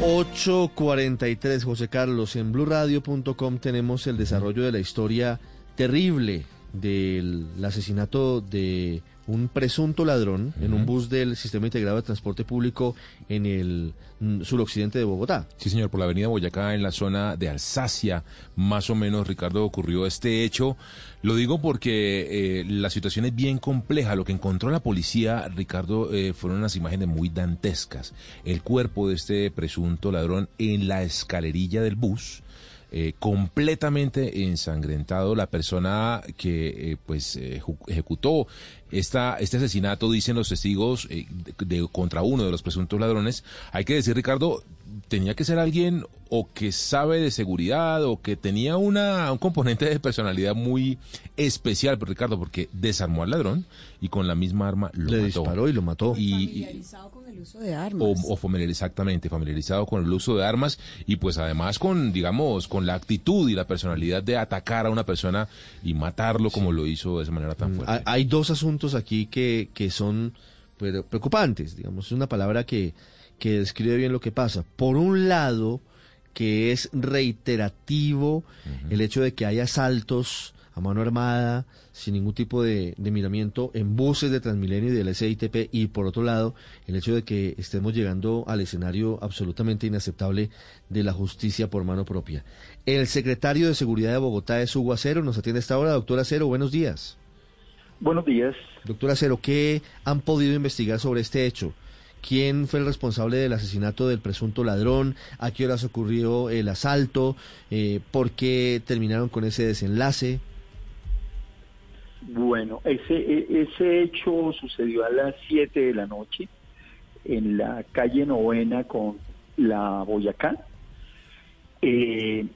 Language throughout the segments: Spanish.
8.43, José Carlos. En blurradio.com tenemos el desarrollo de la historia terrible del asesinato de un presunto ladrón en un bus del Sistema Integrado de Transporte Público en el mm, suroccidente de Bogotá. Sí, señor, por la avenida Boyacá, en la zona de Alsacia, más o menos, Ricardo, ocurrió este hecho. Lo digo porque eh, la situación es bien compleja. Lo que encontró la policía, Ricardo, eh, fueron unas imágenes muy dantescas. El cuerpo de este presunto ladrón en la escalerilla del bus eh, completamente ensangrentado. La persona que eh, pues ejecutó esta, este asesinato, dicen los testigos, eh, de, contra uno de los presuntos ladrones. Hay que decir, Ricardo, tenía que ser alguien o que sabe de seguridad o que tenía una, un componente de personalidad muy especial, Ricardo, porque desarmó al ladrón y con la misma arma lo Le mató. disparó y lo mató. Y, uso de armas. O, o familiar, exactamente, familiarizado con el uso de armas y pues además con, digamos, con la actitud y la personalidad de atacar a una persona y matarlo como lo hizo de esa manera tan fuerte. Hay, hay dos asuntos aquí que, que son pues, preocupantes, digamos, es una palabra que, que describe bien lo que pasa. Por un lado, que es reiterativo el hecho de que haya asaltos a mano armada, sin ningún tipo de, de, miramiento en buses de Transmilenio y del SITP y por otro lado el hecho de que estemos llegando al escenario absolutamente inaceptable de la justicia por mano propia. El secretario de Seguridad de Bogotá es Hugo Acero, nos atiende a esta hora. Doctor Acero, buenos días. Buenos días. Doctor Acero, ¿qué han podido investigar sobre este hecho? Quién fue el responsable del asesinato del presunto ladrón, a qué horas ocurrió el asalto, eh, por qué terminaron con ese desenlace. Bueno, ese, e, ese hecho sucedió a las 7 de la noche en la calle Novena con la Boyacá. Eh,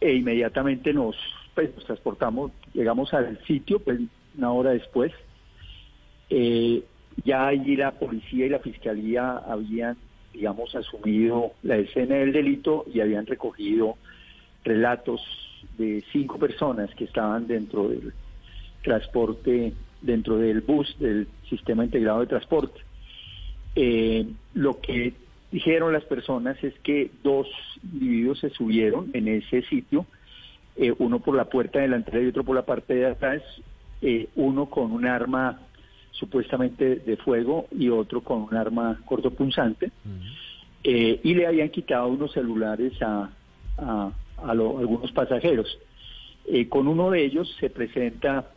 e inmediatamente nos, pues, nos transportamos, llegamos al sitio, pues una hora después. Eh, ya allí la policía y la fiscalía habían, digamos, asumido la escena del delito y habían recogido relatos de cinco personas que estaban dentro del transporte, dentro del bus del sistema integrado de transporte. Eh, lo que dijeron las personas es que dos individuos se subieron en ese sitio, eh, uno por la puerta delantera y otro por la parte de atrás, eh, uno con un arma supuestamente de fuego y otro con un arma cortopunzante, eh, y le habían quitado unos celulares a, a, a lo, algunos pasajeros. Eh, con uno de ellos se presenta,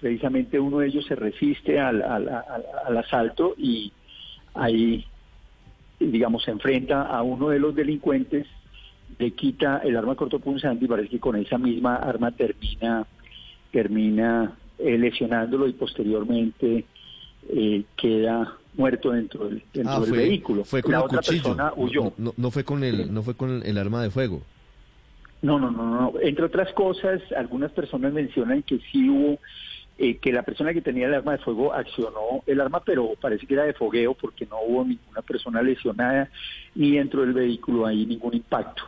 precisamente uno de ellos se resiste al, al, al, al asalto y ahí, digamos, se enfrenta a uno de los delincuentes, le quita el arma cortopunzante y parece que con esa misma arma termina, termina eh, lesionándolo y posteriormente eh, queda muerto dentro del, dentro Ah, del fue- vehículo. Fue con La el otra cuchillo. persona huyó. No, no- no fue con el, no fue con el arma de fuego. No, no, no, no. Entre otras cosas, algunas personas mencionan que sí hubo, eh, que la persona que tenía el arma de fuego accionó el arma, pero parece que era de fogueo porque no hubo ninguna persona lesionada ni dentro del vehículo hay ningún impacto,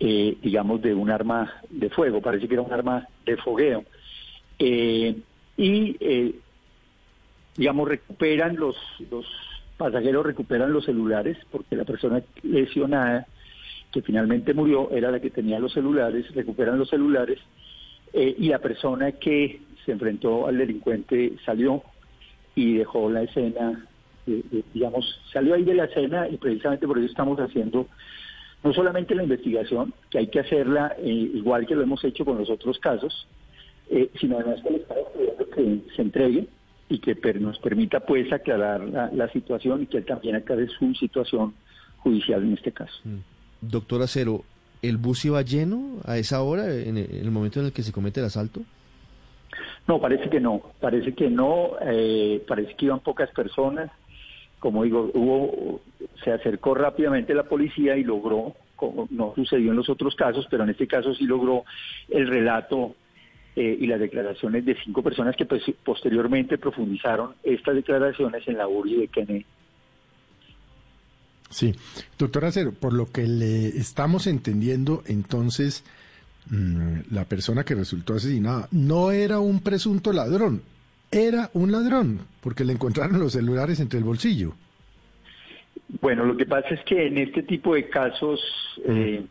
eh, digamos, de un arma de fuego. Parece que era un arma de fogueo. Eh, y, eh, digamos, recuperan los, los pasajeros, recuperan los celulares porque la persona lesionada que finalmente murió era la que tenía los celulares, recuperan los celulares eh, y la persona que se enfrentó al delincuente salió y dejó la escena, eh, digamos, salió ahí de la escena y precisamente por eso estamos haciendo no solamente la investigación, que hay que hacerla igual que lo hemos hecho con los otros casos, eh, sino además que le estamos pidiendo que se entregue y que per- nos permita pues aclarar la, la situación y que él también aclare su situación judicial en este caso. Doctor Acero, ¿el bus iba lleno a esa hora, en el, en el momento en el que se comete el asalto? No, parece que no, parece que no, eh, parece que iban pocas personas. Como digo, hubo, se acercó rápidamente la policía y logró, como no sucedió en los otros casos, pero en este caso sí logró el relato eh, y las declaraciones de cinco personas que pues, posteriormente profundizaron estas declaraciones en la URI de Kennedy. Sí, doctor Acero, por lo que le estamos entendiendo, entonces mm, la persona que resultó asesinada no era un presunto ladrón, era un ladrón, porque le encontraron los celulares entre el bolsillo. Bueno, lo que pasa es que en este tipo de casos eh,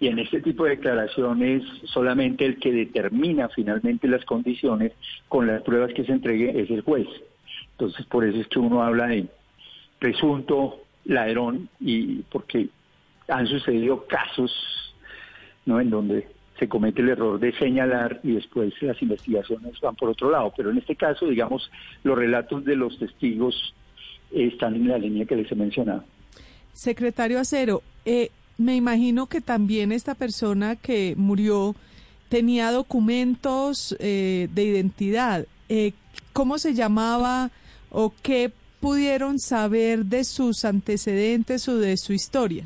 y en este tipo de declaraciones solamente el que determina finalmente las condiciones con las pruebas que se entregue es el juez. Entonces, por eso es que uno habla de presunto ladrón y porque han sucedido casos ¿no? en donde se comete el error de señalar y después las investigaciones van por otro lado. Pero en este caso, digamos, los relatos de los testigos están en la línea que les he mencionado. Secretario Acero, eh, me imagino que también esta persona que murió tenía documentos eh, de identidad. Eh, ¿Cómo se llamaba o qué pudieron saber de sus antecedentes o de su historia?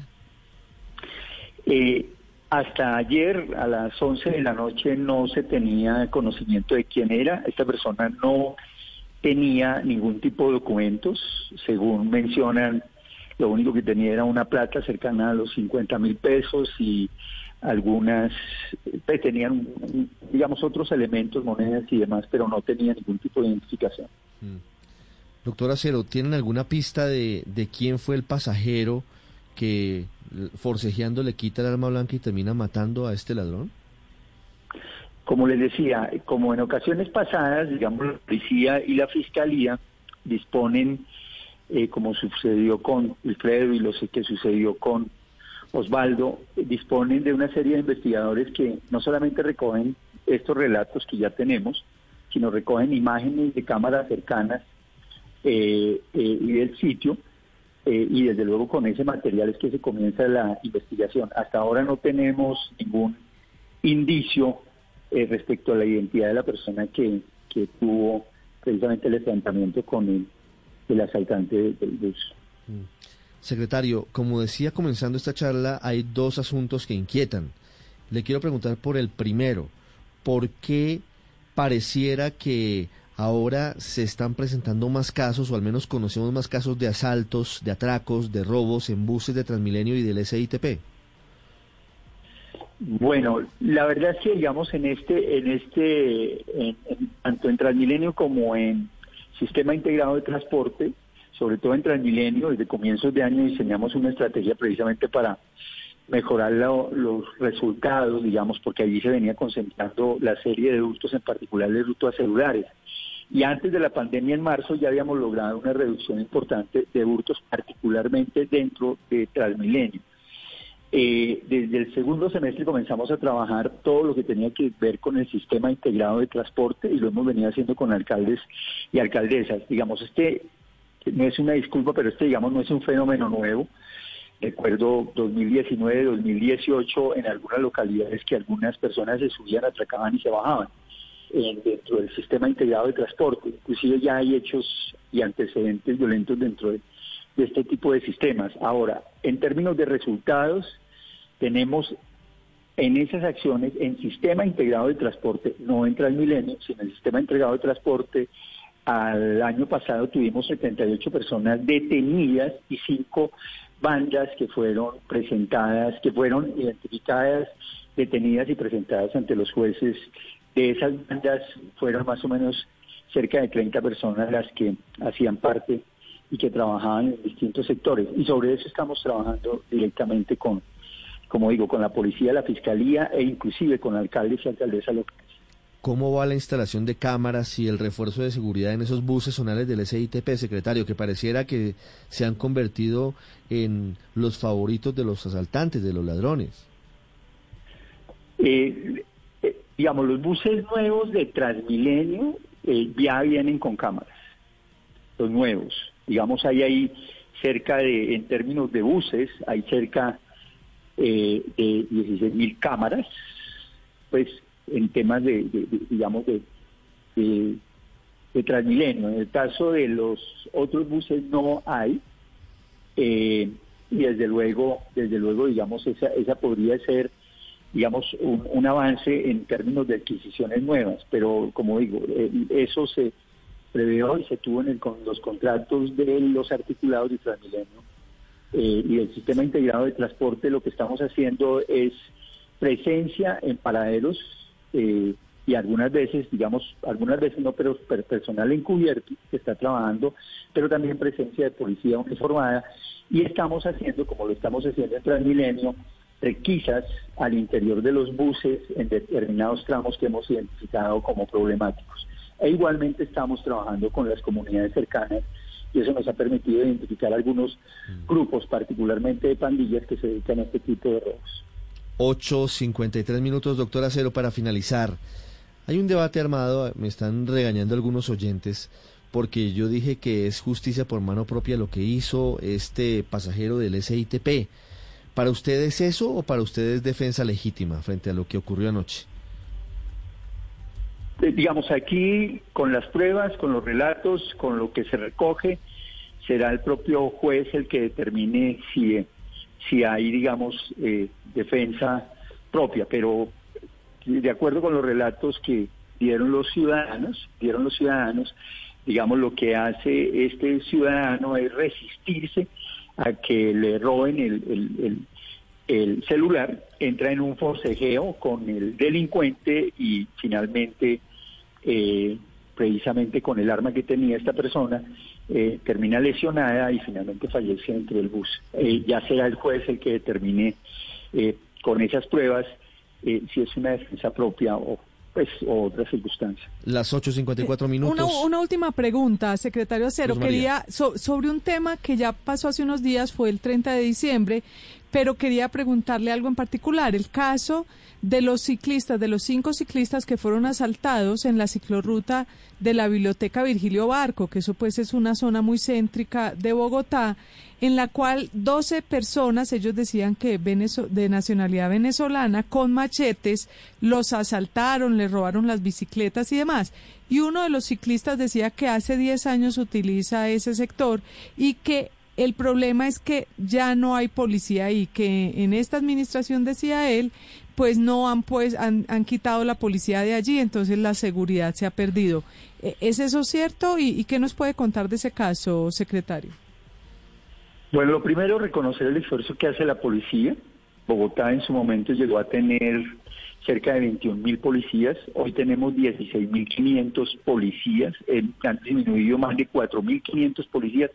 Eh, hasta ayer a las 11 de la noche no se tenía conocimiento de quién era. Esta persona no tenía ningún tipo de documentos. Según mencionan, lo único que tenía era una plata cercana a los 50 mil pesos y algunas, pues, tenían, digamos, otros elementos, monedas y demás, pero no tenía ningún tipo de identificación. Mm. Doctora Cero, ¿tienen alguna pista de, de quién fue el pasajero que forcejeando le quita el arma blanca y termina matando a este ladrón? Como les decía, como en ocasiones pasadas, digamos, la policía y la fiscalía disponen, eh, como sucedió con Wilfredo y lo que sucedió con Osvaldo, disponen de una serie de investigadores que no solamente recogen estos relatos que ya tenemos, sino recogen imágenes de cámaras cercanas eh, eh, y del sitio, eh, y desde luego con ese material es que se comienza la investigación. Hasta ahora no tenemos ningún indicio eh, respecto a la identidad de la persona que, que tuvo precisamente el enfrentamiento con el, el asaltante del bus. Mm. Secretario, como decía comenzando esta charla, hay dos asuntos que inquietan. Le quiero preguntar por el primero. ¿Por qué pareciera que ahora se están presentando más casos, o al menos conocemos más casos de asaltos, de atracos, de robos en buses de Transmilenio y del SITP. Bueno, la verdad es que digamos en este, en este, tanto en Transmilenio como en Sistema Integrado de Transporte, sobre todo en Transmilenio, desde comienzos de año diseñamos una estrategia precisamente para mejorar los resultados, digamos, porque allí se venía concentrando la serie de hurtos, en particular de hurtos a celulares. Y antes de la pandemia en marzo ya habíamos logrado una reducción importante de hurtos, particularmente dentro de Transmilenio. Eh, desde el segundo semestre comenzamos a trabajar todo lo que tenía que ver con el sistema integrado de transporte y lo hemos venido haciendo con alcaldes y alcaldesas. Digamos, este no es una disculpa, pero este, digamos, no es un fenómeno nuevo. Recuerdo 2019, 2018, en algunas localidades que algunas personas se subían, atracaban y se bajaban dentro del sistema integrado de transporte. Inclusive ya hay hechos y antecedentes violentos dentro de, este tipo de sistemas. Ahora, en términos de resultados, tenemos en esas acciones, en sistema integrado de transporte, no en Transmilenio, sino en el sistema integrado de transporte, al año pasado tuvimos 78 personas detenidas y cinco bandas que fueron presentadas, que fueron identificadas, detenidas y presentadas ante los jueces de esas bandas fueron más o menos cerca de 30 personas las que hacían parte y que trabajaban en distintos sectores. Y sobre eso estamos trabajando directamente con, como digo, con la policía, la fiscalía e inclusive con alcaldes y alcaldesas locales. ¿Cómo va la instalación de cámaras y el refuerzo de seguridad en esos buses zonales del SITP, secretario, que pareciera que se han convertido en los favoritos de los asaltantes, de los ladrones? Eh, digamos, los buses nuevos de Transmilenio eh, ya vienen con cámaras, los nuevos. Digamos, hay ahí cerca de, en términos de buses, hay cerca eh, de 16 mil cámaras, pues en temas de, digamos, de, de, Transmilenio. En el caso de los otros buses no hay, eh, y desde luego, desde luego, digamos, esa, esa podría ser digamos, un, avance en términos de adquisiciones nuevas, pero como digo, eh, eso se previó y se tuvo en el, con los contratos de los articulados de Transmilenio eh, y el sistema integrado de transporte, lo que estamos haciendo es presencia en paraderos eh, y algunas veces, digamos, algunas veces no, pero personal encubierto que está trabajando, pero también presencia de policía uniformada y estamos haciendo, como lo estamos haciendo en Transmilenio, requisas al interior de los buses en determinados tramos que hemos identificado como problemáticos. E igualmente estamos trabajando con las comunidades cercanas y eso nos ha permitido identificar algunos grupos, particularmente de pandillas, que se dedican a este tipo de robos. 8.53 minutos, doctora Cero, para finalizar. Hay un debate armado, me están regañando algunos oyentes, porque yo dije que es justicia por mano propia lo que hizo este pasajero del SITP. ¿Para ustedes eso o para ustedes defensa legítima frente a lo que ocurrió anoche? Eh, digamos, aquí con las pruebas, con los relatos, con lo que se recoge, será el propio juez el que determine si, si hay, digamos, eh, defensa propia. Pero de acuerdo con los relatos que dieron los ciudadanos, dieron los ciudadanos, digamos, lo que hace este ciudadano es resistirse a que le roben el, celular, entra en un forcejeo con el delincuente y finalmente, eh, precisamente con el arma que tenía esta persona, eh, termina lesionada y finalmente fallece dentro del bus. Eh, ya será el juez el que determine con esas pruebas si es una defensa propia o pues, otra circunstancia. Las 8.54 eh, minutos. Una, una, última pregunta, secretario Acero. Quería, sobre un tema que ya pasó hace unos días, fue el 30 de diciembre, pero quería preguntarle algo en particular. El caso de los ciclistas, de los cinco ciclistas que fueron asaltados en la ciclorruta de la Biblioteca Virgilio Barco, que eso pues es una zona muy céntrica de Bogotá, en la cual 12 personas, ellos decían que de nacionalidad venezolana, con machetes, los asaltaron, les robaron las bicicletas y demás. Y uno de los ciclistas decía que hace 10 años utiliza ese sector y que el problema es que ya no hay policía y que en esta administración, decía él, pues no han pues han, quitado la policía de allí, entonces la seguridad se ha perdido. ¿E-, ¿Es eso cierto? ¿Y, qué nos puede contar de ese caso, secretario? Bueno, lo primero, reconocer el esfuerzo que hace la policía. Bogotá en su momento llegó a tener cerca de 21 mil policías. Hoy tenemos 16 mil 500 policías. han disminuido más de 4 mil 500 policías.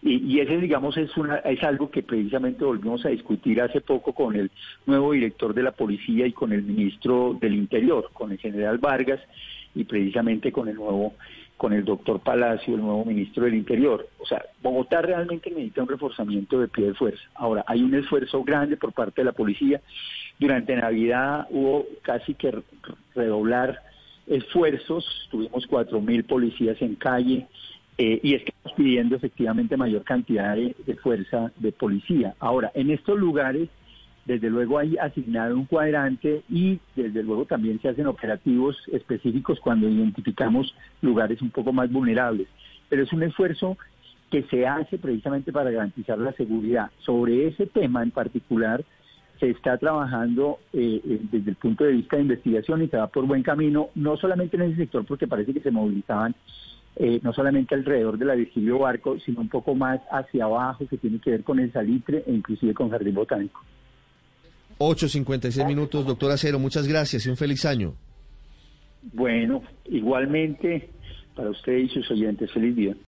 Y, ese, digamos, es, una, es algo que precisamente volvimos a discutir hace poco con el nuevo director de la policía y con el ministro del Interior, con el general Vargas y precisamente con el nuevo, con el doctor Palacio, el nuevo ministro del Interior. O sea, Bogotá realmente necesita un reforzamiento de pie de fuerza. Ahora, hay un esfuerzo grande por parte de la policía. Durante Navidad hubo casi que redoblar esfuerzos, tuvimos cuatro mil policías en calle, eh, y estamos pidiendo efectivamente mayor cantidad de, fuerza de policía. Ahora, en estos lugares, desde luego hay asignado un cuadrante y desde luego también se hacen operativos específicos cuando identificamos lugares un poco más vulnerables. Pero es un esfuerzo que se hace precisamente para garantizar la seguridad. Sobre ese tema en particular, se está trabajando eh, eh, desde el punto de vista de investigación y se va por buen camino, no solamente en ese sector porque parece que se movilizaban eh, no solamente alrededor de la Virgilio Barco, sino un poco más hacia abajo, que tiene que ver con el salitre e inclusive con Jardín Botánico. 8.56 minutos, doctor Acero, muchas gracias y un feliz año. Bueno, igualmente para usted y sus oyentes, feliz día.